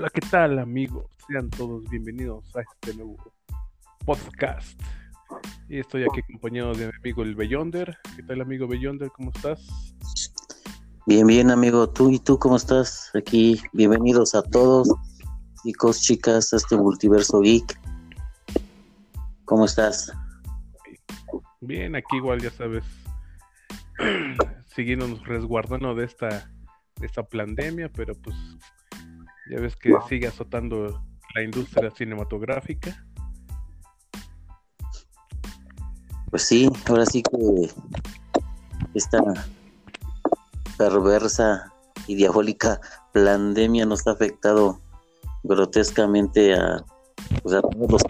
Hola, ¿qué tal amigos? Sean todos bienvenidos a este nuevo podcast. Y estoy aquí acompañado de mi amigo el Beyonder. ¿Qué tal amigo Beyonder? ¿Cómo estás? Bien, bien amigo. ¿Tú y tú cómo estás? Aquí, bienvenidos a todos, chicos, chicas, a este multiverso geek. ¿Cómo estás? Bien, aquí igual ya sabes, siguiéndonos resguardando de esta, de esta pandemia, pero pues ya ves que sigue azotando la industria cinematográfica. Pues sí, ahora sí que esta perversa y diabólica pandemia nos ha afectado grotescamente a, pues a todos los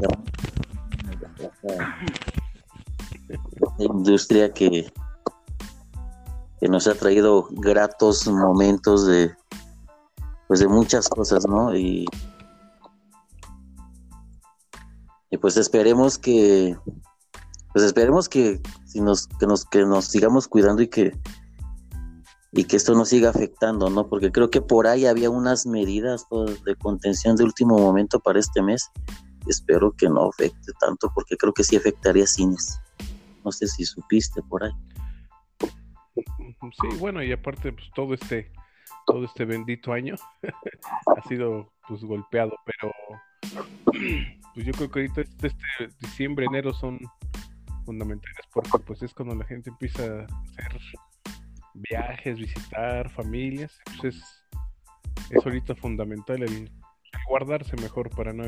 industria que, que nos ha traído gratos momentos de pues de muchas cosas, ¿no? Y, y pues esperemos que pues esperemos que si nos que nos que nos sigamos cuidando y que y que esto no siga afectando, ¿no? Porque creo que por ahí había unas medidas de contención de último momento para este mes. Espero que no afecte tanto porque creo que sí afectaría cines. No sé si supiste por ahí. Sí, bueno, y aparte, pues todo este, todo este bendito año. Ha sido pues golpeado, pero pues yo creo que ahorita este, este, diciembre, enero son fundamentales porque pues es cuando la gente empieza a hacer viajes, visitar familias, pues es, ahorita fundamental el, guardarse mejor para no,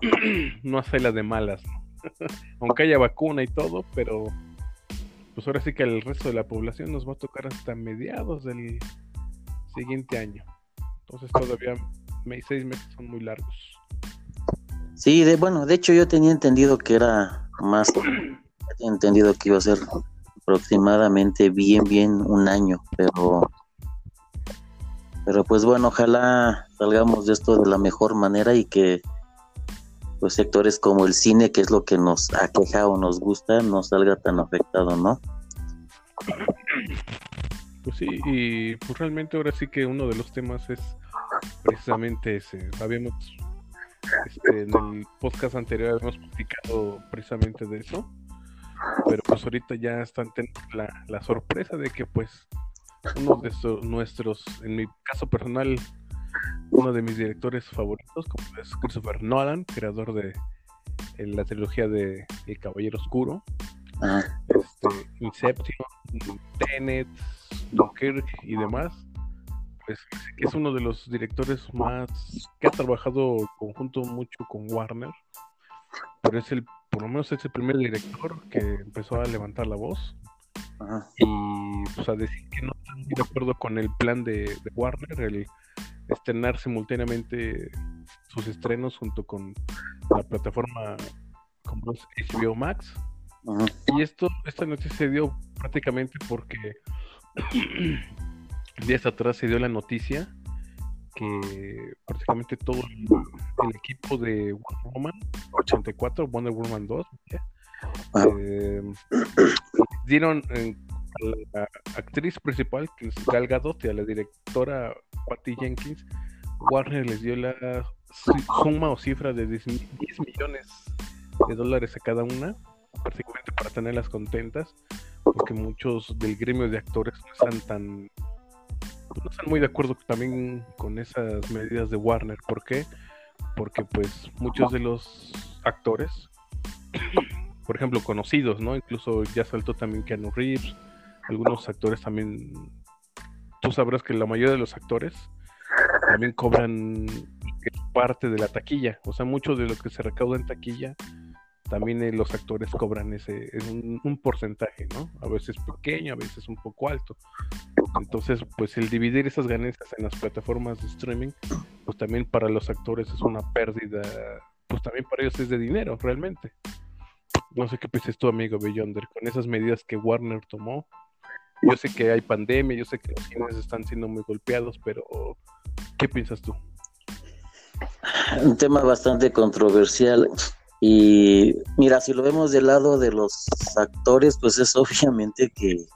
no hacerla de malas, aunque haya vacuna y todo, pero pues ahora sí que al resto de la población nos va a tocar hasta mediados del siguiente año. Entonces todavía seis meses son muy largos. Sí, de, bueno, de hecho yo tenía entendido que era más, tenía entendido que iba a ser aproximadamente bien, bien un año, pero, pero pues bueno, ojalá salgamos de esto de la mejor manera y que pues sectores como el cine, que es lo que nos aqueja o nos gusta, no salga tan afectado, ¿no? Pues sí, y pues realmente ahora sí que uno de los temas es precisamente ese. Habíamos, este, en el podcast anterior habíamos platicado precisamente de eso, pero pues ahorita ya están teniendo la, la sorpresa de que pues uno de nuestros, en mi caso personal, uno de mis directores favoritos, como es Christopher Nolan, creador de la trilogía de El Caballero Oscuro, ah. este, Inception, Tenet, Dunkirk y demás. Pues es uno de los directores más que ha trabajado en conjunto mucho con Warner, pero es el, por lo menos es el primer director que empezó a levantar la voz y pues a decir que no están de acuerdo con el plan de, de Warner, el estrenar simultáneamente sus estrenos junto con la plataforma como es HBO Max. Y esto, esta noticia se dio prácticamente porque días atrás se dio la noticia que prácticamente todo el, equipo de Wonder Woman 84, Wonder Woman 2, eh, dieron eh, a la actriz principal, que es Gal Gadot, y a la directora Patty Jenkins, Warner les dio la suma o cifra de 10 millones de dólares a cada una, prácticamente para tenerlas contentas, porque muchos del gremio de actores no están tan no están muy de acuerdo también con esas medidas de Warner. ¿Por qué? Porque pues muchos de los actores, por ejemplo, conocidos, ¿no? Incluso ya saltó también Keanu Reeves, algunos actores también, tú sabrás que la mayoría de los actores también cobran parte de la taquilla, o sea, mucho de lo que se recauda en taquilla, también eh, los actores cobran ese, un, un, porcentaje, ¿no? A veces pequeño, a veces un poco alto. Entonces, pues el dividir esas ganancias en las plataformas de streaming, pues también para los actores es una pérdida, pues también para ellos es de dinero, realmente. No sé qué piensas tú, amigo Beyonder, con esas medidas que Warner tomó yo sé que hay pandemia, yo sé que los cines están siendo muy golpeados, pero ¿qué piensas tú? Un tema bastante controversial. Y mira, si lo vemos del lado de los actores, pues es obviamente que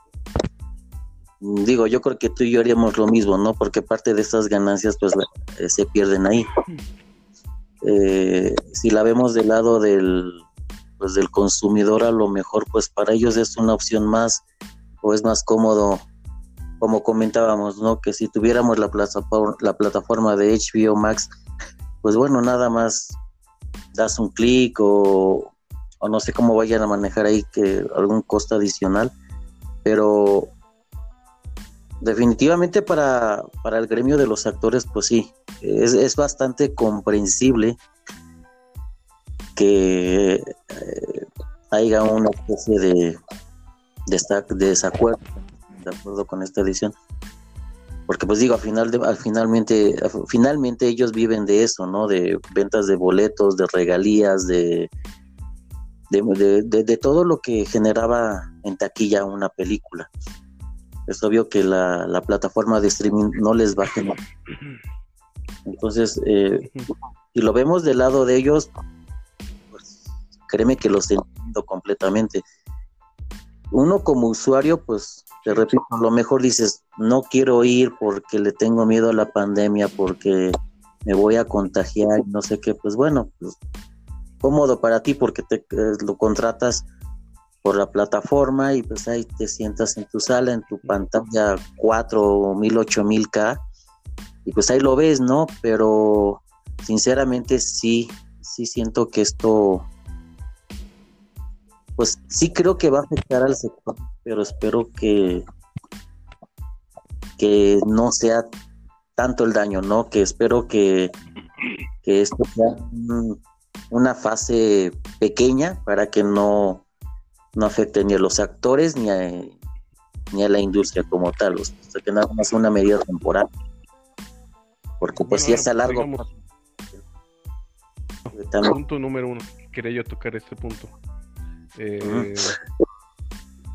digo, yo creo que tú y yo haríamos lo mismo, ¿no? Porque parte de estas ganancias pues eh, se pierden ahí. Eh, si la vemos del lado del, pues, del consumidor, a lo mejor pues para ellos es una opción más o es más cómodo, como comentábamos, ¿no? Que si tuviéramos la plataforma, la plataforma de HBO Max, pues bueno, nada más das un clic o, o no sé cómo vayan a manejar ahí que algún costo adicional, pero definitivamente para, para el gremio de los actores, pues sí, es, es bastante comprensible que eh, haya una especie de, de, desacuerdo de acuerdo con esta edición porque pues digo al final de, al finalmente finalmente ellos viven de eso no de ventas de boletos de regalías de de, todo lo que generaba en taquilla una película. Es obvio que la, la plataforma de streaming no les va a generar. Entonces eh, si lo vemos del lado de ellos pues créeme que los entiendo completamente. Uno como usuario, pues te repito, a lo mejor dices, no quiero ir porque le tengo miedo a la pandemia, porque me voy a contagiar, no sé qué, pues bueno, pues cómodo para ti porque te eh, lo contratas por la plataforma y pues ahí te sientas en tu sala, en tu pantalla 4000, 8000K y pues ahí lo ves, ¿no? Pero sinceramente sí, sí siento que esto pues sí creo que va a afectar al sector, pero espero que, que no sea tanto el daño, ¿no? Que espero que, que esto sea una fase pequeña para que no, no afecte ni a los actores ni a, ni a la industria como tal, o sea, que nada más una medida temporal. Porque pues si es a largo... punto número uno, quería yo tocar este punto. Eh,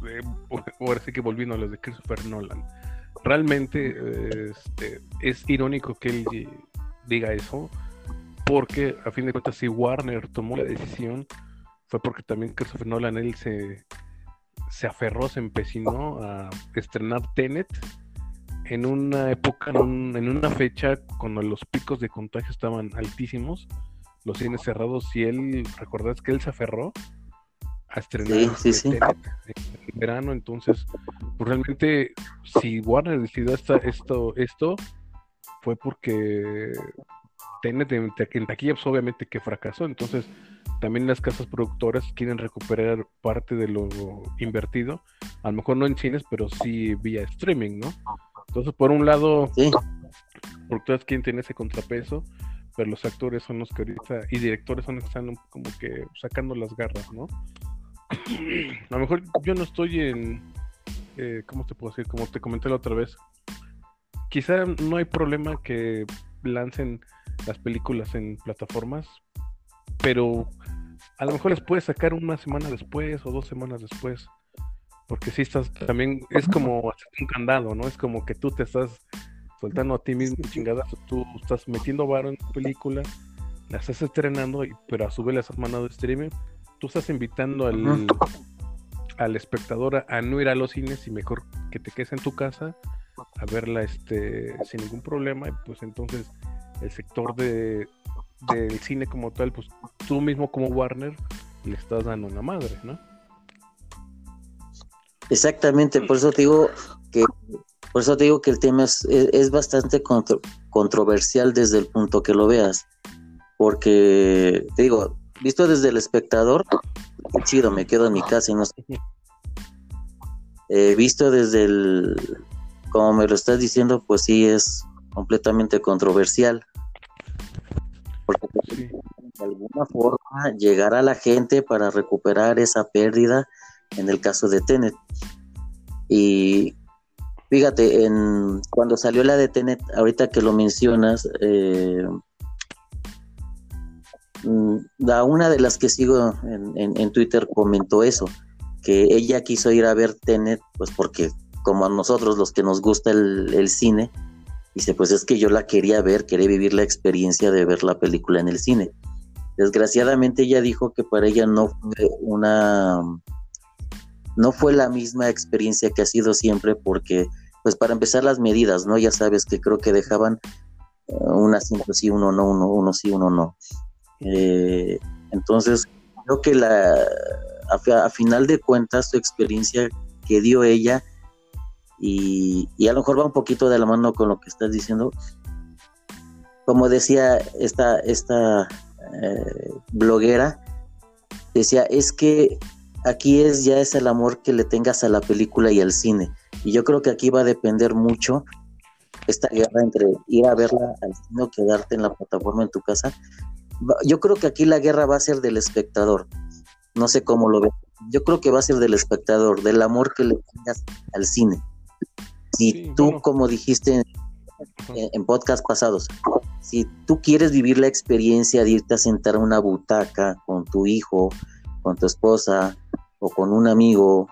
eh, ahora sí que volviendo a los de Christopher Nolan. Realmente este, es irónico que él diga eso, porque a fin de cuentas, si Warner tomó la decisión, fue porque también Christopher Nolan él se, se aferró, se empecinó a estrenar Tenet en una época, en, en, una fecha cuando los picos de contagio estaban altísimos, los cines cerrados, y él, recordás que él se aferró a estrenar este en verano, entonces pues realmente si Warner decidió esto, esto fue porque Tenet en, taquilla pues, obviamente que fracasó, entonces también las casas productoras quieren recuperar parte de lo invertido, a lo mejor no en cines, pero sí vía streaming, ¿no? Entonces por un lado, sí. productoras quieren tener ese contrapeso, pero los actores son los que ahorita, y directores son los que están como que sacando las garras, ¿no? A lo mejor yo no estoy en, eh, ¿cómo te puedo decir? Como te comenté la otra vez, quizá no hay problema que lancen las películas en plataformas, pero a lo mejor les puedes sacar una semana después o dos semanas después, porque si estás también, es como hacer un candado, ¿no? Es como que tú te estás soltando a ti mismo chingadas, tú estás metiendo varo en tu película, la estás estrenando, pero a su vez la estás mandando streaming tú estás invitando al, al espectador a, no ir a los cines y mejor que te quedes en tu casa a verla este sin ningún problema y pues entonces el sector de del cine como tal pues tú mismo como Warner le estás dando una madre ¿no? Exactamente, por eso te digo que por eso te digo que el tema es, es, bastante controversial desde el punto que lo veas, porque te digo, visto desde el espectador, chido, me quedo en mi casa y no sé. Eh, visto desde el, como me lo estás diciendo, pues sí es completamente controversial. Porque de alguna forma llegar a la gente para recuperar esa pérdida en el caso de Tenet. Y fíjate, en, cuando salió la de Tenet, ahorita que lo mencionas, eh, la una de las que sigo en, Twitter comentó eso, que ella quiso ir a ver Tenet, pues porque como a nosotros los que nos gusta el, cine, dice, pues es que yo la quería ver, quería vivir la experiencia de ver la película en el cine. Desgraciadamente ella dijo que para ella no fue una no fue la misma experiencia que ha sido siempre porque pues para empezar las medidas, ¿no? Ya sabes que creo que dejaban uh, un asiento sí, uno no, uno, uno sí, uno no. Eh, entonces, creo que la, a, final de cuentas, tu experiencia que dio ella, y, a lo mejor va un poquito de la mano con lo que estás diciendo, como decía esta, esta eh, bloguera, decía, es que aquí es ya es el amor que le tengas a la película y al cine. Y yo creo que aquí va a depender mucho esta guerra entre ir a verla al cine o quedarte en la plataforma en tu casa. Yo creo que aquí la guerra va a ser del espectador. No sé cómo lo ve. Yo creo que va a ser del espectador, del amor que le tengas al cine. Si tú, como dijiste en, podcast pasados, si tú quieres vivir la experiencia de irte a sentar a una butaca con tu hijo, con tu esposa o con un amigo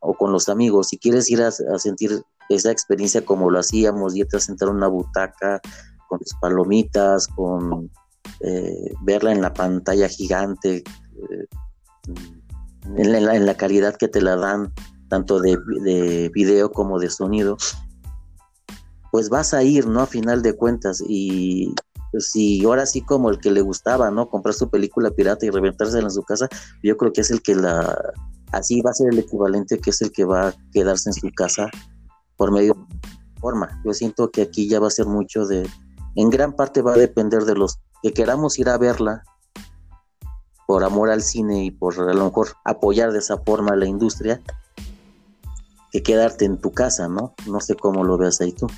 o con los amigos, si quieres ir a, sentir esa experiencia como lo hacíamos, irte a sentar a una butaca con tus palomitas, con eh, verla en la pantalla gigante, eh, en, la, calidad que te la dan, tanto de, de, video como de sonido, pues vas a ir, ¿no? A final de cuentas. Y pues, si ahora sí como el que le gustaba, ¿no? Comprar su película pirata y reventársela en su casa, yo creo que es el que la... Así va a ser el equivalente que es el que va a quedarse en su casa por medio de forma. Yo siento que aquí ya va a ser mucho de... En gran parte va a depender de los que queramos ir a verla por amor al cine y por a lo mejor apoyar de esa forma a la industria, que quedarte en tu casa, ¿no? No sé cómo lo veas ahí tú.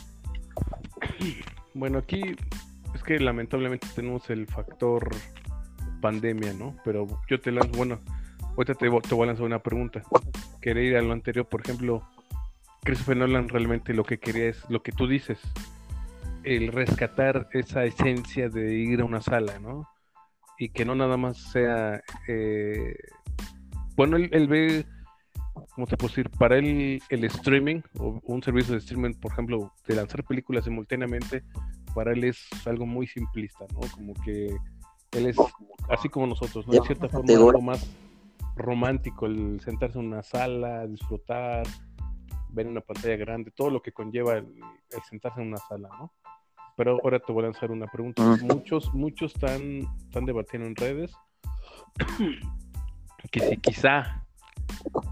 Bueno, aquí es que lamentablemente tenemos el factor pandemia, ¿no? Pero yo te lanzo, bueno, ahorita te, te voy a lanzar una pregunta. Quería ir a lo anterior, por ejemplo, Christopher Nolan realmente lo que quería es lo que tú dices, el rescatar esa esencia de ir a una sala, ¿no? y que no nada más sea, eh, bueno, él, ve, ¿cómo se puede decir? Para él el streaming o un servicio de streaming, por ejemplo, de lanzar películas simultáneamente, para él es algo muy simplista, ¿no? Como que él es así como nosotros, ¿no? De cierta forma, algo más romántico el sentarse en una sala, disfrutar, ver una pantalla grande, todo lo que conlleva el sentarse en una sala, ¿no? Pero ahora te voy a lanzar una pregunta. Muchos, muchos están, están debatiendo en redes que si quizá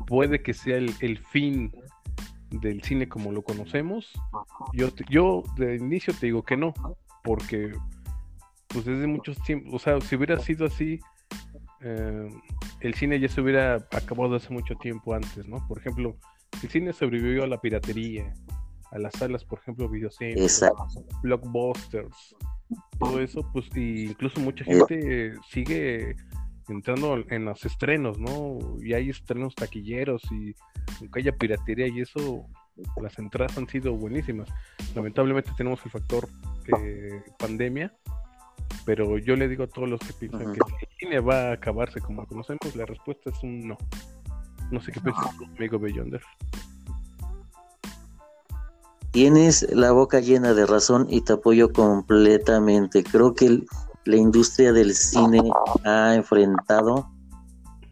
puede que sea el, fin del cine como lo conocemos, yo, yo de inicio te digo que no, porque pues desde muchos tiempos, o sea, si hubiera sido así, eh, el cine ya se hubiera acabado hace mucho tiempo antes, ¿no? Por ejemplo, el cine sobrevivió a la piratería, a las salas, por ejemplo, videocentros, blockbusters, todo eso, pues incluso mucha gente sigue entrando en los estrenos, ¿no? Y hay estrenos taquilleros y aunque haya piratería y eso, las entradas han sido buenísimas. Lamentablemente tenemos el factor eh, pandemia, pero yo le digo a todos los que piensan que el cine va a acabarse como lo conocemos, la respuesta es un no. No sé qué piensas, amigo Beyonder. Tienes la boca llena de razón y te apoyo completamente. Creo que la industria del cine ha enfrentado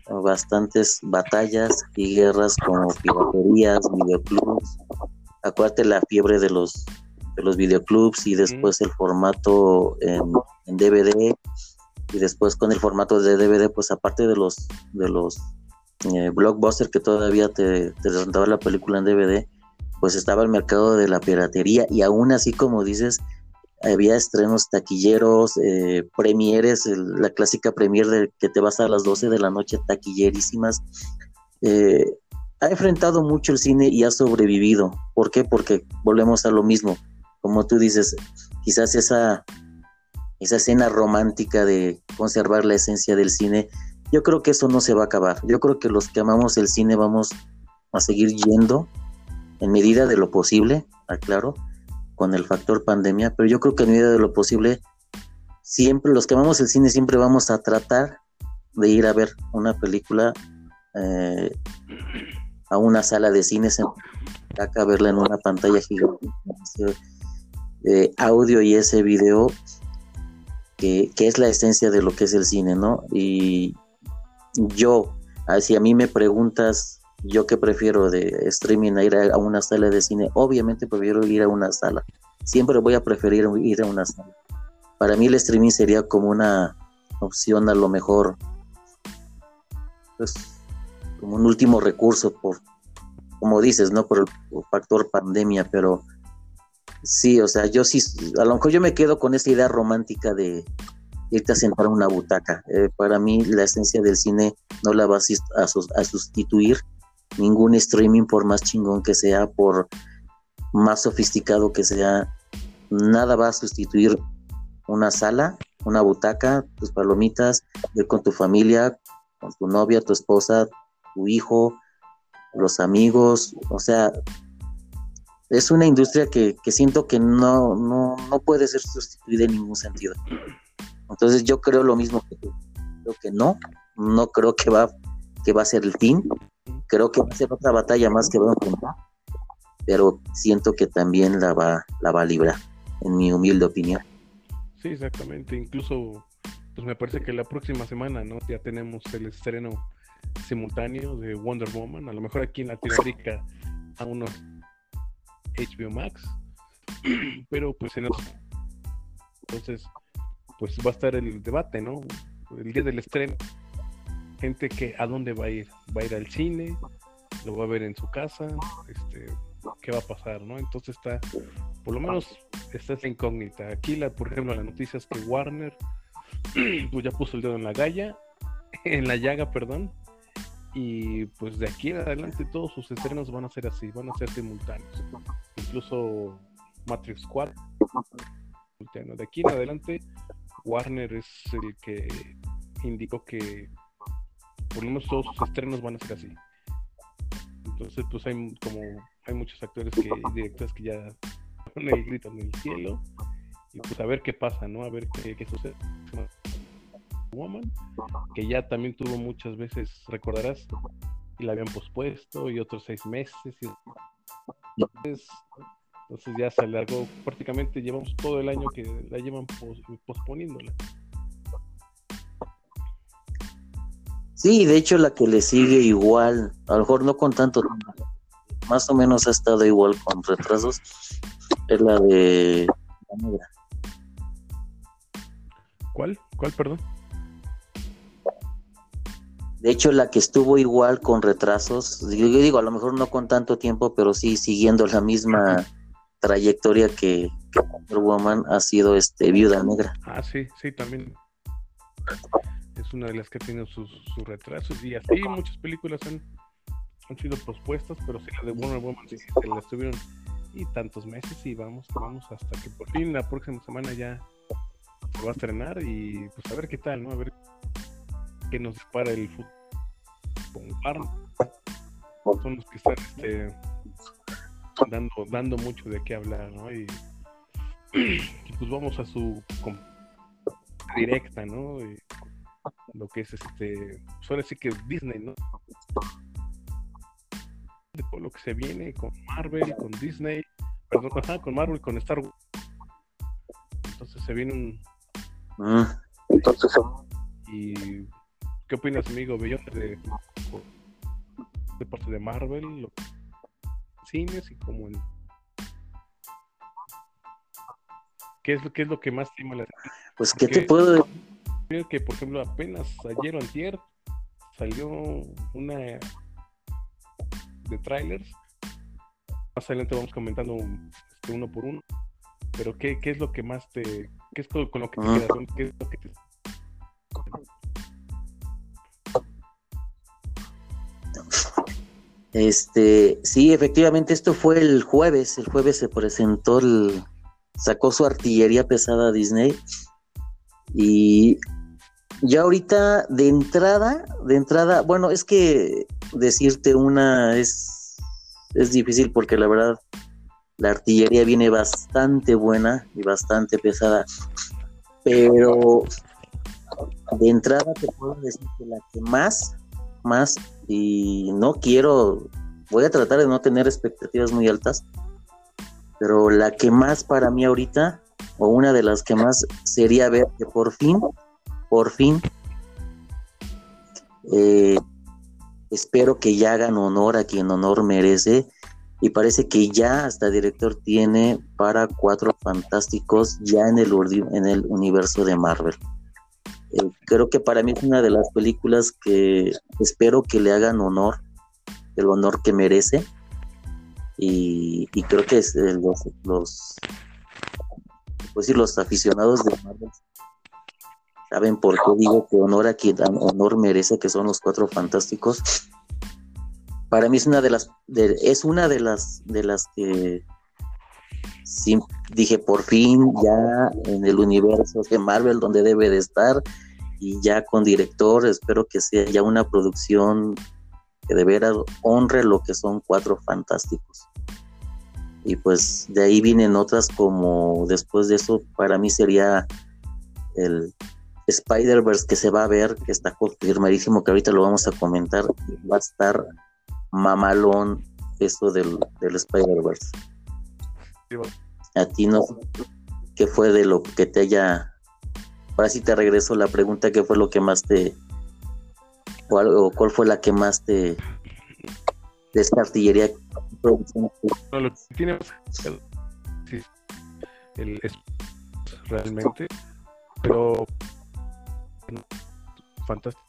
bastantes batallas y guerras como piraterías, videoclubs. Acuérdate la fiebre de los de los videoclubs y después el formato en, DVD y después con el formato de DVD, pues aparte de los de los eh, blockbusters que todavía te, te la película en DVD, pues estaba el mercado de la piratería y aún así como dices había estrenos taquilleros, eh, premieres, la clásica premier de que te vas a las 12 de la noche taquillerísimas. Eh, ha enfrentado mucho el cine y ha sobrevivido. ¿Por qué? Porque volvemos a lo mismo. Como tú dices, quizás esa, esa escena romántica de conservar la esencia del cine, yo creo que eso no se va a acabar. Yo creo que los que amamos el cine vamos a seguir yendo en medida de lo posible, aclaro, con el factor pandemia, pero yo creo que en medida de lo posible, siempre, los que amamos el cine, siempre vamos a tratar de ir a ver una película eh, a una sala de cines, acá verla en una pantalla gigante, eh, audio y ese video, que, que es la esencia de lo que es el cine, ¿no? Y yo, si a mí me preguntas yo que prefiero de streaming a ir a, una sala de cine, obviamente prefiero ir a una sala. Siempre voy a preferir ir a una sala. Para mí el streaming sería como una opción a lo mejor, pues, como un último recurso por, como dices, ¿no? Por el factor pandemia, pero sí, o sea, yo sí, a lo mejor yo me quedo con esa idea romántica de irte a sentar a una butaca. Eh, para mí la esencia del cine no la vas a, a sustituir ningún streaming por más chingón que sea, por más sofisticado que sea, nada va a sustituir una sala, una butaca, tus palomitas, ir con tu familia, con tu novia, tu esposa, tu hijo, los amigos, o sea, es una industria que, siento que no, no, no, puede ser sustituida en ningún sentido. Entonces yo creo lo mismo que tú. Creo que no, no creo que va, que va a ser el fin. Creo que va a ser otra batalla más que va a enfrentar. Pero siento que también la va, la va a librar, en mi humilde opinión. Sí, exactamente. Incluso, pues me parece que la próxima semana, ¿no? Ya tenemos el estreno simultáneo de Wonder Woman. A lo mejor aquí en Latinoamérica a unos HBO Max. Pero pues en otros... Entonces, pues va a estar el debate, ¿no? El día del estreno. Gente que a dónde va a ir. ¿Va a ir al cine? ¿Lo va a ver en su casa? Este, ¿Qué va a pasar, no? Entonces está, por lo menos, esta es la incógnita. Aquí, la, por ejemplo, la noticia es que Warner pues ya puso el dedo en la galla, en la llaga, perdón, y pues de aquí en adelante todos sus estrenos van a ser así, van a ser simultáneos. Incluso Matrix 4 de aquí en adelante Warner es el que indicó que por lo menos todos sus estrenos van a ser así. Entonces, pues hay como hay muchos actores que, directores que ya ponen el grito en el cielo y pues a ver qué pasa, ¿no? A ver qué, qué sucede. Woman, que ya también tuvo muchas veces, recordarás, y la habían pospuesto y otros seis meses. Y... Entonces, entonces ya se alargó, prácticamente llevamos todo el año que la llevan posponiéndola. Sí, de hecho la que le sigue igual, a lo mejor no con tanto, más o menos ha estado igual con retrasos, es la de ¿Cuál? ¿Cuál, perdón? De hecho, la que estuvo igual con retrasos, yo digo, a lo mejor no con tanto tiempo, pero sí siguiendo la misma trayectoria que, Wonder Woman ha sido este Viuda Negra. Ah, sí, sí, también es una de las que tiene sus, retrasos y así muchas películas han, han sido pospuestas, pero sí la de Wonder Woman sí, se la estuvieron y tantos meses y vamos, vamos hasta que por fin la próxima semana ya se va a estrenar y pues a ver qué tal, ¿no? A ver qué nos dispara el fútbol con Son los que están este, dando, dando mucho de qué hablar, ¿no? Y, pues vamos a su directa, ¿no? Lo que es este, suele decir que Disney, ¿no? De todo lo que se viene con Marvel, con Disney, perdón, con Marvel, con Star Wars. Entonces se viene un. Ah, entonces. Y ¿qué opinas, amigo Bellón, de, de parte de Marvel? Lo, cines y como en... ¿Qué es, qué es lo que más te la Pues, ¿qué te puedo decir? Que, por ejemplo, apenas ayer o antier salió una de trailers. Más adelante vamos comentando este, uno por uno. Pero, ¿qué, ¿qué es lo que más te... ¿Qué es con, lo que te quedas? ¿Qué es lo que te... Este, sí, efectivamente, esto fue el jueves. El jueves se presentó el. sacó su artillería pesada a Disney. Y ya ahorita, de entrada, de entrada, bueno, es que decirte una es, es difícil porque la verdad la artillería viene bastante buena y bastante pesada. Pero de entrada te puedo decir que la que más, más y no quiero, voy a tratar de no tener expectativas muy altas, pero la que más para mí ahorita, o una de las que más sería ver que por fin, por fin, eh, espero que ya hagan honor a quien honor merece y parece que ya hasta director tiene para cuatro fantásticos ya en el, universo de Marvel. Eh, creo que para mí es una de las películas que espero que le hagan honor, el honor que merece. Y, creo que es, eh, los, pues los aficionados de Marvel saben por qué digo que honor a quien honor merece, que son los cuatro fantásticos para mí es una de las es una de las de las que sí, dije por fin ya en el universo de Marvel donde debe de estar y ya con director espero que sea ya una producción que de veras honre lo que son cuatro fantásticos. Y pues de ahí vienen otras como después de eso para mí sería el Spider-Verse que se va a ver, que está confirmadísimo, que ahorita lo vamos a comentar, va a estar mamalón eso del, del Spider-Verse. A ti no, ¿qué fue de lo que te haya... Ahora sí te regreso la pregunta, ¿qué fue lo que más te... o cuál fue la que más te... de esta artillería? No, lo que tiene el, es realmente, pero fantástico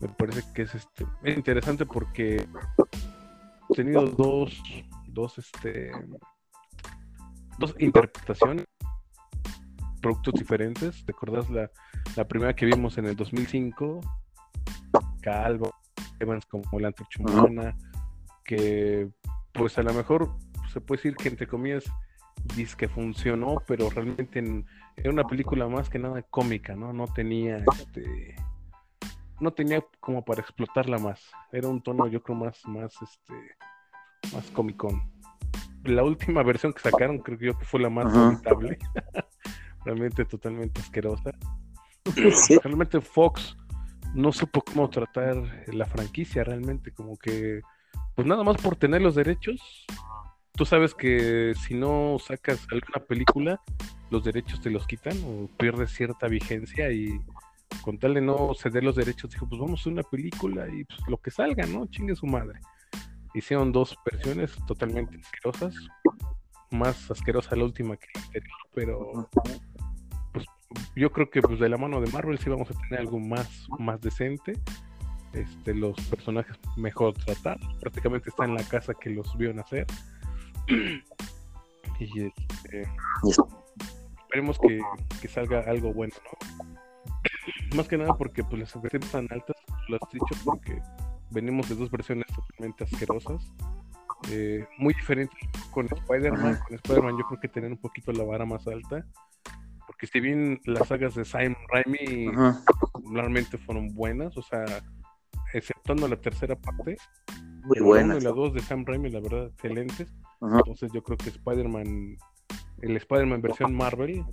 me parece que es este es interesante porque he tenido dos dos este dos interpretaciones productos diferentes. ¿te acordás la, la primera que vimos en el 2005 Calvo Evans como la antorcha que pues a lo mejor se puede decir que entre comillas dice que funcionó pero realmente era una película más que nada cómica no no tenía este no tenía como para explotarla más. Era un tono, yo creo, más, más, este, más comicón. La última versión que sacaron, creo yo que fue la más lamentable. Realmente totalmente asquerosa. Realmente Fox no supo cómo tratar la franquicia, realmente, como que, pues nada más por tener los derechos. Tú sabes que si no sacas alguna película, los derechos te los quitan o pierdes cierta vigencia y con tal de no ceder los derechos, dijo, pues vamos a una película y pues, lo que salga, ¿no? Chingue su madre. Hicieron dos versiones totalmente asquerosas, más asquerosa la última que la anterior, pero pues yo creo que pues de la mano de Marvel sí vamos a tener algo más, más decente. Este, los personajes mejor tratados, prácticamente está en la casa que los vio nacer. Y este, esperemos que, que salga algo bueno, ¿no? Más que nada porque pues las expectativas tan altas, lo has dicho, porque venimos de dos versiones totalmente asquerosas. Eh, muy diferentes con Spider-Man. Con Spider-Man yo creo que tener un poquito la vara más alta. Porque si bien las sagas de Simon Raimi realmente fueron buenas, o sea, exceptuando la tercera parte, muy buenas. y la dos de Sam Raimi, la verdad, excelentes. Entonces yo creo que Spider-Man, el Spider-Man versión Marvel,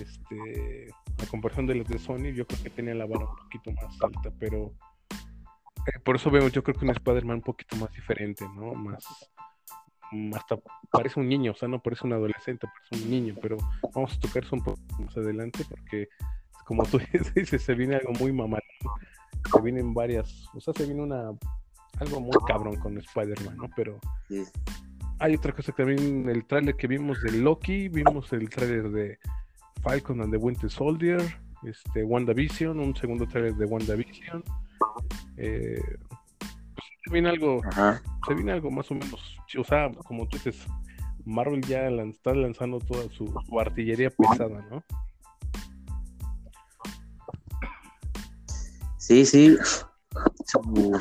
este, a comparación de las de Sony, yo creo que tenía la vara un poquito más alta, pero eh, por eso veo, yo creo que un Spider-Man un poquito más diferente, ¿no? Más, hasta parece un niño, o sea, no parece un adolescente, parece un niño, pero vamos a tocar eso un poco más adelante porque, como tú dices, se viene algo muy mamá se vienen varias, o sea, se viene una algo muy cabrón con Spider-Man, ¿no? Pero hay otra cosa que también, el tráiler que vimos de Loki, vimos el tráiler de Falcon and the Winter Soldier, este, WandaVision, un segundo trailer de WandaVision. Eh, pues, se viene algo, se viene algo más o menos, o sea, como tú dices, Marvel ya está lanzando toda su, artillería pesada, ¿no? Sí, sí, su,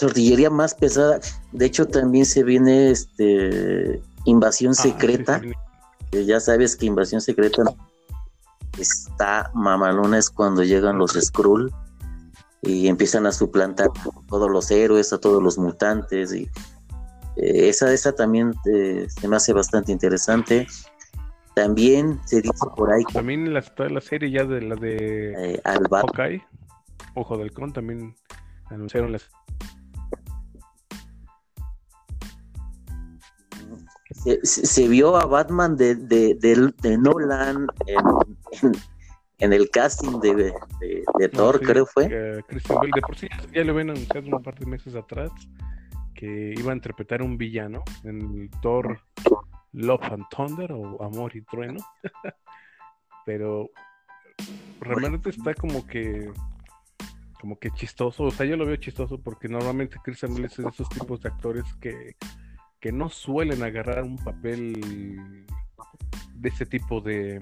artillería más pesada. De hecho, también se viene este Invasión ah, Secreta ya sabes que Invasión Secreta está mamalona es cuando llegan los Skrull y empiezan a suplantar a todos los héroes, a todos los mutantes y eh, esa esa también eh, se me hace bastante interesante. También se dice por ahí también la, la serie ya de la de eh, Alba. Ojo del Con también anunciaron las se, vio a Batman de, de, de, Nolan en, en el casting de, de, Thor, creo fue. Christian Bale, de por sí ya lo habían anunciado un par de meses atrás que iba a interpretar un villano en el Thor Love and Thunder o Amor y Trueno. Pero realmente está como que como que chistoso, o sea, yo lo veo chistoso porque normalmente Christian Bale es de esos tipos de actores que, que no suelen agarrar un papel de ese tipo de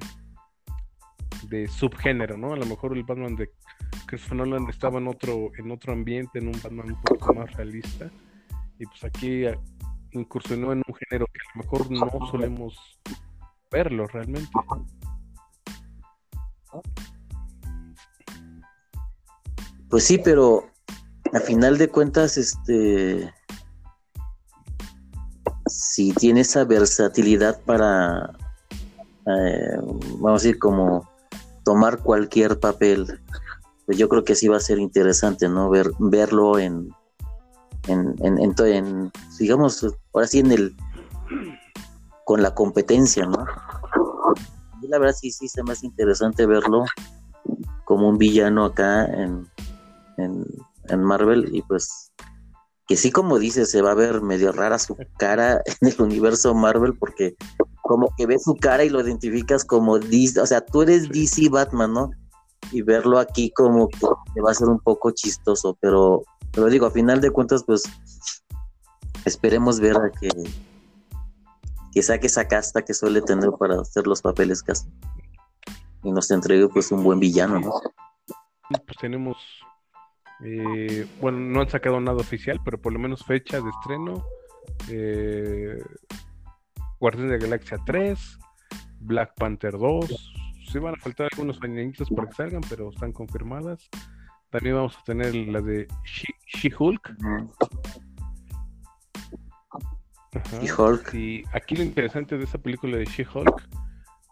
de subgénero, ¿no? A lo mejor el Batman de Christopher Nolan estaba en otro en otro ambiente, en un Batman un poco más realista y pues aquí incursionó en un género que a lo mejor no solemos verlo realmente. Pues sí, pero a final de cuentas, este, si tiene esa versatilidad para, eh, vamos a decir, como tomar cualquier papel, pues yo creo que sí va a ser interesante, ¿no? Ver, verlo en, en, en, en, digamos, ahora sí en el, con la competencia, ¿no? Y la verdad sí, sí, se hace interesante verlo como un villano acá en, en, Marvel y pues que sí como dice se va a ver medio rara su cara en el universo Marvel porque como que ves su cara y lo identificas como DC, o sea, tú eres DC Batman, ¿no? Y verlo aquí como que va a ser un poco chistoso, pero lo digo, a final de cuentas, pues esperemos ver a que, que saque esa casta que suele tener para hacer los papeles casi. Y nos entregue pues un buen villano, ¿no? Pues tenemos eh, bueno, no han sacado nada oficial, pero por lo menos fecha de estreno. Eh, Guardianes de la Galaxia 3, Black Panther 2. Sí van a faltar algunos añaditos para que salgan, pero están confirmadas. También vamos a tener la de She-Hulk. She-Hulk. Y aquí lo interesante de esa película de She-Hulk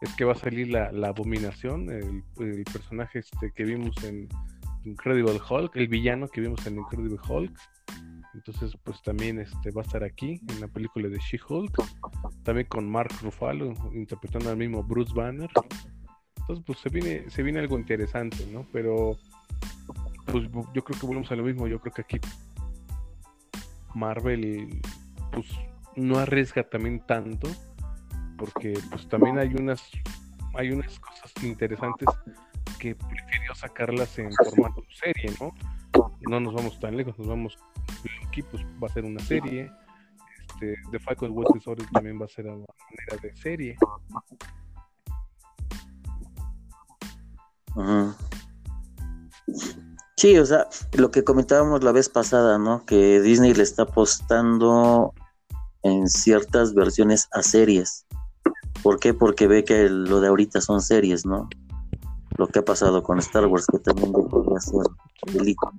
es que va a salir la, abominación, el, el, personaje este que vimos en Incredible Hulk, el villano que vimos en Incredible Hulk. Entonces, pues también este va a estar aquí en la película de She-Hulk. También con Mark Ruffalo interpretando al mismo Bruce Banner. Entonces, pues se viene, se viene algo interesante, ¿no? Pero pues yo creo que volvemos a lo mismo. Yo creo que aquí Marvel pues no arriesga también tanto porque pues también hay unas hay unas cosas interesantes sacarlas en formato serie, ¿no? No nos vamos tan lejos, nos vamos aquí pues va a ser una serie. Este, The Falcon Soldier también va a ser a manera de serie. Sí, o sea, lo que comentábamos la vez pasada, ¿no? Que Disney le está apostando en ciertas versiones a series. ¿Por qué? Porque ve que lo de ahorita son series, ¿no? Lo que ha pasado con Star Wars, que también podría ser película.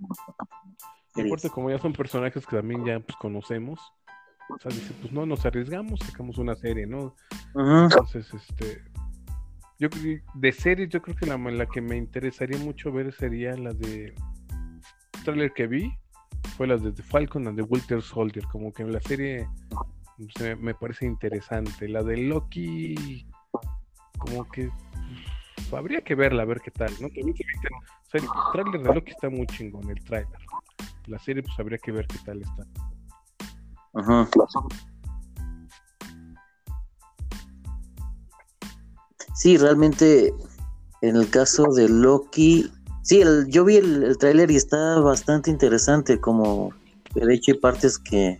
Aparte, como ya son personajes que también ya pues, conocemos, o sea, dice, pues no nos arriesgamos, sacamos una serie, ¿no? Entonces, este, yo de series, yo creo que la, la que me interesaría mucho ver sería la de el trailer que vi, fue la de The Falcon and the Winter Soldier, como que la serie me parece interesante. La de Loki, como que habría que verla, a ver qué tal, ¿no? el trailer de Loki está muy chingón, el trailer. La serie, pues habría que ver qué tal está. Ajá. Sí, realmente, en el caso de Loki, sí, el, yo vi el, el tráiler y está bastante interesante, como de hecho hay partes que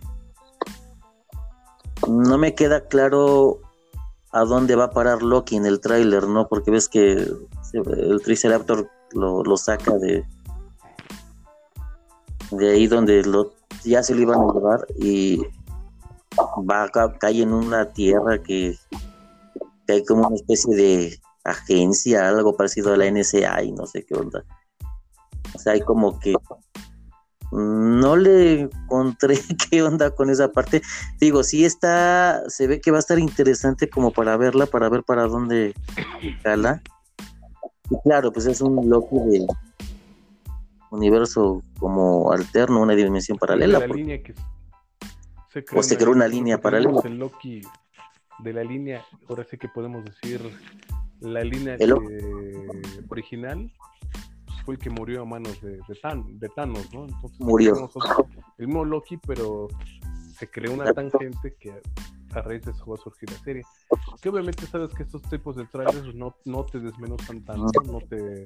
no me queda claro a dónde va a parar Loki en el tráiler, ¿no? Porque ves que el Triceraptor lo, saca de de ahí donde ya se lo iban a llevar y va a caer en una tierra que, que, hay como una especie de agencia, algo parecido a la NSA y no sé qué onda. O sea, hay como que no le encontré qué onda con esa parte. Digo, sí está, se ve que va a estar interesante como para verla, para ver para dónde cala. Y claro, pues es un loco de universo como alterno, una dimensión paralela. o se creó una línea paralela. El Loki de la línea, ahora sí que podemos decir la línea original pues, fue el que murió a manos de, de, Thanos, ¿no? Entonces, murió. El mismo Loki, pero se creó una tangente que a raíz de eso va a surgir la serie. Que obviamente sabes que estos tipos de trailers no, no te desmenuzan tanto, no te,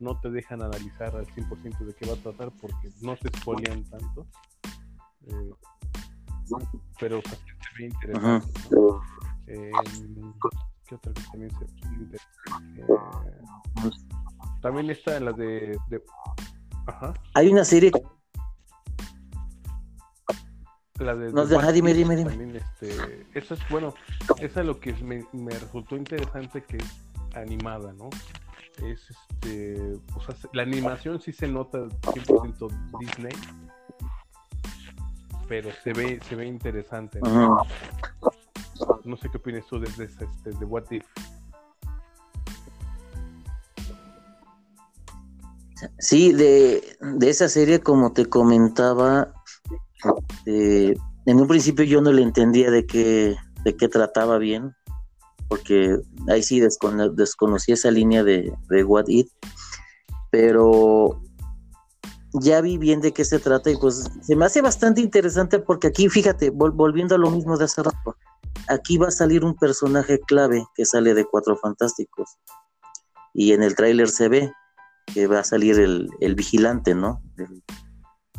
no te dejan analizar al 100% de qué va a tratar porque no se spoilean tanto. Eh, pero o sea, se ve interesante. Eh, ¿Qué otra cosa también se ve interesante? Eh, también está en la de, de... Ajá. Hay una serie la de, no, dime, dime, dime. También, este, eso es bueno, esa es lo que me, me, resultó interesante que es animada, ¿no? Es este, o sea, la animación sí se nota 100% Disney, pero se ve, se ve interesante. ¿no? no sé qué opinas tú desde este, de What If. Sí, de, de esa serie, como te comentaba, en un principio yo no le entendía de qué, de qué trataba bien, porque ahí sí desconocí esa línea de, de What It, pero ya vi bien de qué se trata y pues se me hace bastante interesante porque aquí, fíjate, volviendo a lo mismo de hace rato, aquí va a salir un personaje clave que sale de Cuatro Fantásticos y en el tráiler se ve que va a salir el, el vigilante, ¿no?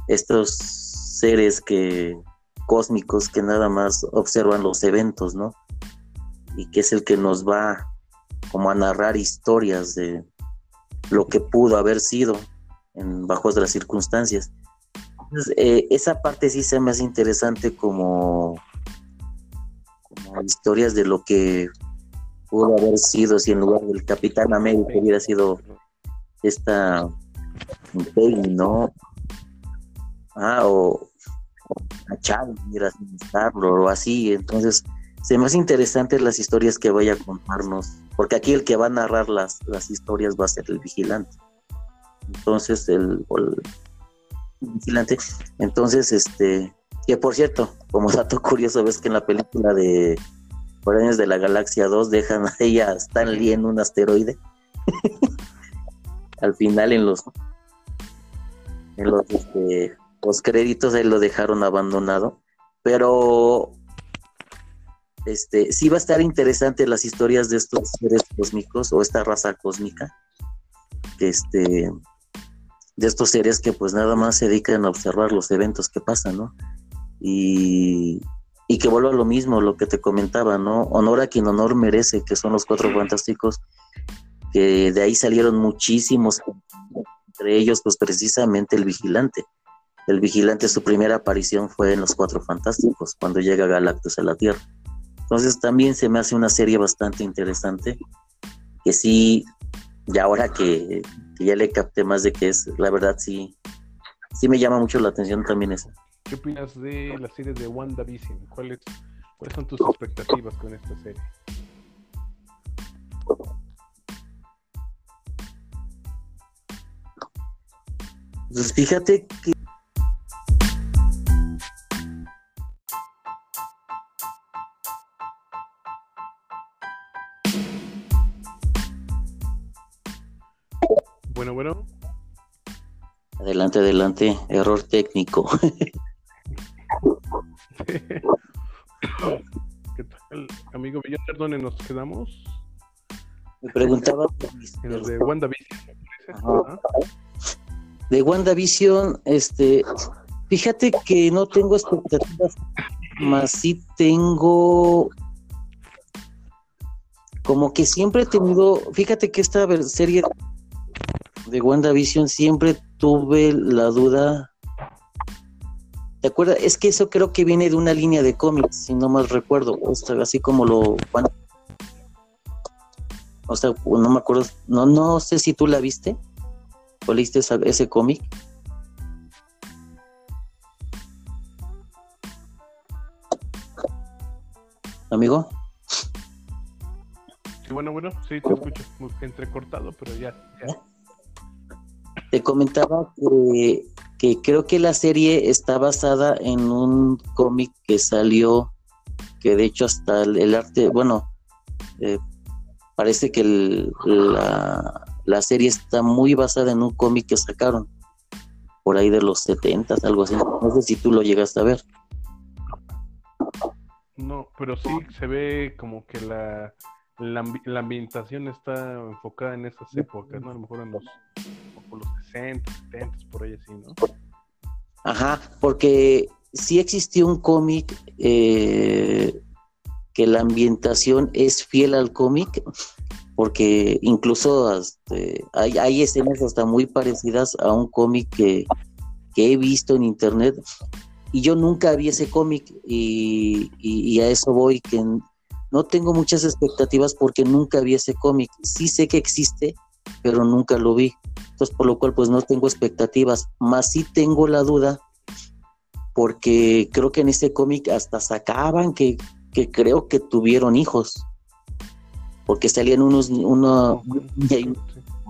estos seres que cósmicos que nada más observan los eventos, ¿no? Y que es el que nos va como a narrar historias de lo que pudo haber sido en bajo las circunstancias. Eh, esa parte sí se me hace interesante como, como historias de lo que pudo haber sido si en lugar del Capitán América hubiera sido esta ¿no? Ah, o, a Chávez, o así. Entonces, se me hace las historias que vaya a contarnos, porque aquí el que va a narrar las, las historias va a ser el vigilante. Entonces, el, vigilante. Entonces, este, que por cierto, como dato curioso, ves que en la película de Guardianes de la Galaxia 2 dejan a Stan Lee en un asteroide. Al final en los en los este, créditos ahí lo dejaron abandonado, pero este sí va a estar interesante las historias de estos seres cósmicos o esta raza cósmica, este de estos seres que pues nada más se dedican a observar los eventos que pasan, ¿no? Y, y que vuelva a lo mismo, lo que te comentaba, ¿no? Honor a quien honor merece, que son los cuatro fantásticos, que de ahí salieron muchísimos, entre ellos pues precisamente el vigilante, el vigilante, su primera aparición fue en Los Cuatro Fantásticos, cuando llega Galactus a la Tierra. Entonces también se me hace una serie bastante interesante, que sí, y ahora que, ya le capté más de qué es, la verdad sí, sí me llama mucho la atención también esa. ¿Qué opinas de la serie de WandaVision? ¿Cuáles, ¿Cuáles son tus expectativas con esta serie? Pues fíjate que Bueno, bueno. Adelante, adelante. Error técnico. ¿Qué tal, amigo Villar? ¿Dónde nos quedamos? Me preguntaba. En de WandaVision. De WandaVision, este. Fíjate que no tengo expectativas, más sí tengo como que siempre he tenido, fíjate que esta serie de WandaVision siempre tuve la duda. ¿Te acuerdas? Es que eso creo que viene de una línea de cómics, si no mal recuerdo. así como lo. O sea, no me acuerdo. No, no sé si tú la viste. ¿O leíste ese cómic? Amigo. Sí, bueno, bueno, sí, te escucho. Entrecortado, pero ya. ya. Te comentaba que, creo que la serie está basada en un cómic que salió, que de hecho hasta el, arte, bueno, eh, parece que la, la, serie está muy basada en un cómic que sacaron por ahí de los 70, algo así. No sé si tú lo llegaste a ver. No, pero sí se ve como que la, la, ambientación está enfocada en esas épocas, ¿no? A lo mejor en los, los 60, 70, por ahí así, ¿no? Ajá, porque sí existió un cómic eh, que la ambientación es fiel al cómic, porque incluso este, hay, escenas hasta muy parecidas a un cómic que, he visto en internet y yo nunca vi ese cómic y, y, a eso voy, que no tengo muchas expectativas porque nunca vi ese cómic. Sí sé que existe, pero nunca lo vi. Entonces, por lo cual, pues no tengo expectativas. Más sí tengo la duda porque creo que en ese cómic hasta sacaban que, que creo que tuvieron hijos, porque salían unos, una,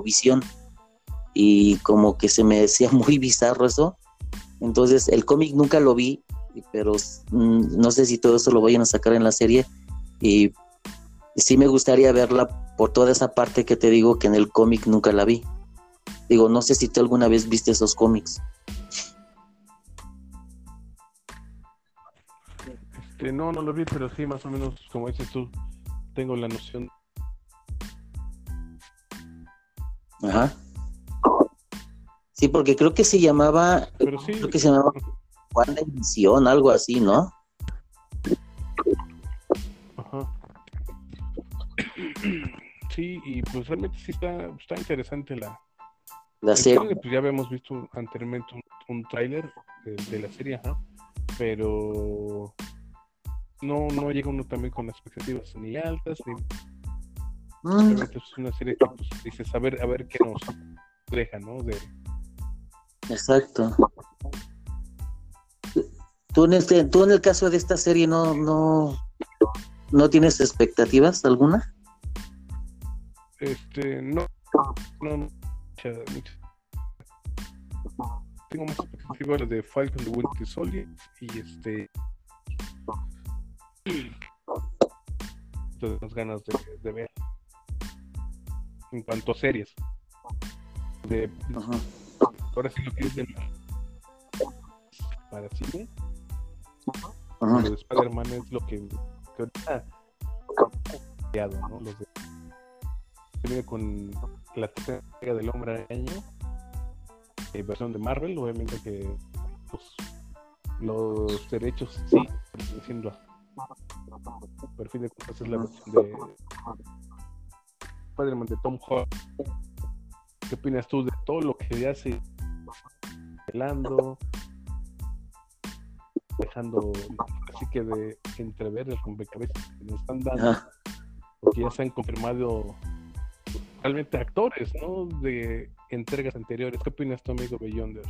visión y como que se me decía muy bizarro eso. Entonces el cómic nunca lo vi, pero mm, no sé si todo eso lo vayan a sacar en la serie y sí me gustaría verla por toda esa parte que te digo que en el cómic nunca la vi. Digo, no sé si tú alguna vez viste esos cómics. Este, no, no lo vi, pero sí, más o menos, como dices tú, tengo la noción. Ajá. Sí, porque creo que se llamaba, pero sí, creo que se llamaba Juan de Edición, algo así, ¿no? Ajá. Sí, y pues realmente sí está, está interesante la, la serie. Pues ya habíamos visto anteriormente un, un tráiler de, de, la serie, ajá, pero no, no llega uno también con expectativas ni altas, ni... Mm. es una serie que pues, dices, a ver, a ver qué nos deja, ¿no? De... Exacto. ¿Tú en, este, tú en el caso de esta serie no, no, no tienes expectativas alguna? Este, no, no, no Tengo más expectativas de Falcon de Winter Soldier y este las ganas de, ver en cuanto a series. De ahora sí lo que es para cine. Lo de Spider-Man es lo que, que ahorita ¿no? los de viene con la tercera del hombre araña eh, versión de Marvel obviamente que pues, los derechos sí siendo perfil de cuentas es la versión de Spider-Man de Tom Holland. ¿Qué opinas tú de todo lo que ya se pelando, dejando así que de entrever el rompecabezas que nos están dando? Porque ya se han confirmado realmente actores, ¿no? De entregas anteriores. ¿Qué opinas tu amigo Beyonder?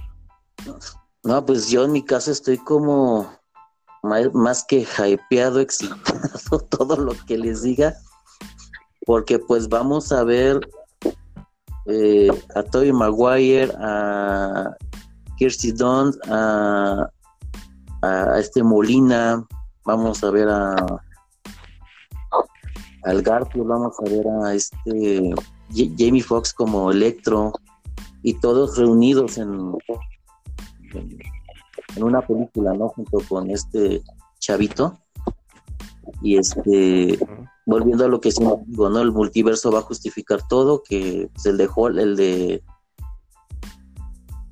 No, pues yo en mi caso estoy como más que hypeado, excitado, todo lo que les diga, porque pues vamos a ver eh, a Toby Maguire, a Kirsty Dunst, a, a, este Molina, vamos a ver a al Garfield, vamos a ver a este Jamie Foxx como Electro y todos reunidos en en una película, ¿no? Junto con este chavito. Y este, volviendo a lo que sí digo, ¿no? El multiverso va a justificar todo, que pues, el de el de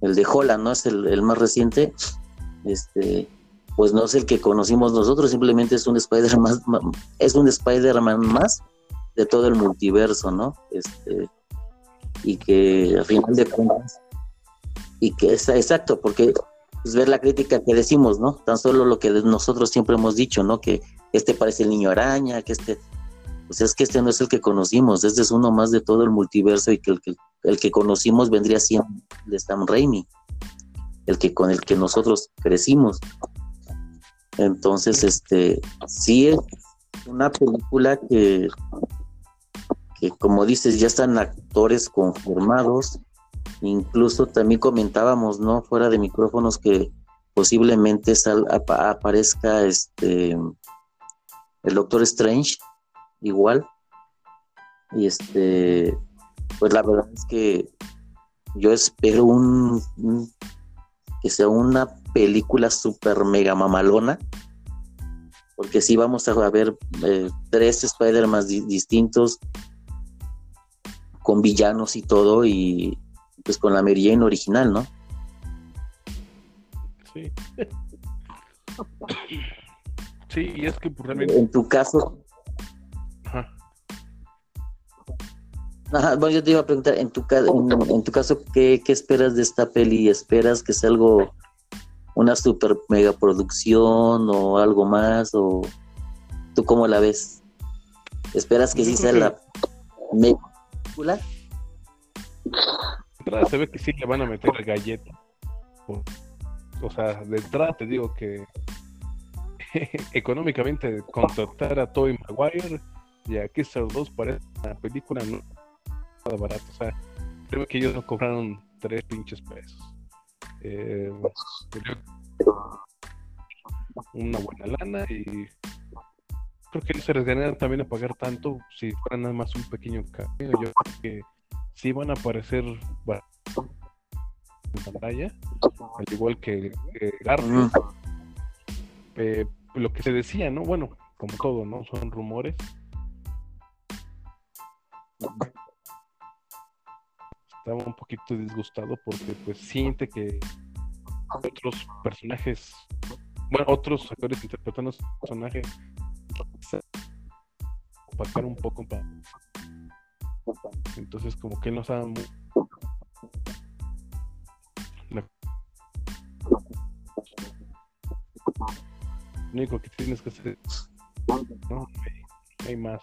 el de Holland, ¿no? Es el, más reciente. Este, pues no es el que conocimos nosotros, simplemente es un Spider-Man es un Spider-Man más de todo el multiverso, ¿no? Este, y que al final de cuentas, y que es exacto, porque pues, ver la crítica que decimos, ¿no? Tan solo lo que nosotros siempre hemos dicho, ¿no? Que este parece el niño araña, que este, pues es que este no es el que conocimos, este es uno más de todo el multiverso y que el que, el que conocimos vendría siendo de Sam Raimi, el que con el que nosotros crecimos. Entonces, este, sí es una película que, que como dices, ya están actores conformados, Incluso también comentábamos, ¿no? Fuera de micrófonos que posiblemente aparezca este el Doctor Strange igual. Y este, pues la verdad es que yo espero un, que sea una película super mega mamalona. Porque sí vamos a ver eh, tres Spider-Man distintos con villanos y todo y pues con la Mary Jane original, ¿no? Sí. Sí, y es que pues, realmente... En tu caso... Ajá, bueno, yo te iba a preguntar, en tu, en, tu caso, ¿qué, esperas de esta peli? ¿Esperas que sea algo, una super mega producción o algo más? ¿O tú cómo la ves? ¿Esperas que sí sea la mega película? se ve que sí le van a meter galleta. O sea, de entrada te digo que económicamente contratar a Toy Maguire y a Kissar 2 para una película no barato. O sea, creo que ellos no cobraron tres pinches pesos. Eh, una buena lana y creo que ellos se les también a pagar tanto si fuera nada más un pequeño cambio. Yo creo que sí van a aparecer en pantalla, al igual que Garfield. Eh, lo que se decía, ¿no? Bueno, como todo, ¿no? Son rumores. Estaba un poquito disgustado porque pues siente que otros personajes, bueno, otros actores interpretando su personaje opacar un poco entonces como que no sabe Lo único que tienes que hacer no hay, más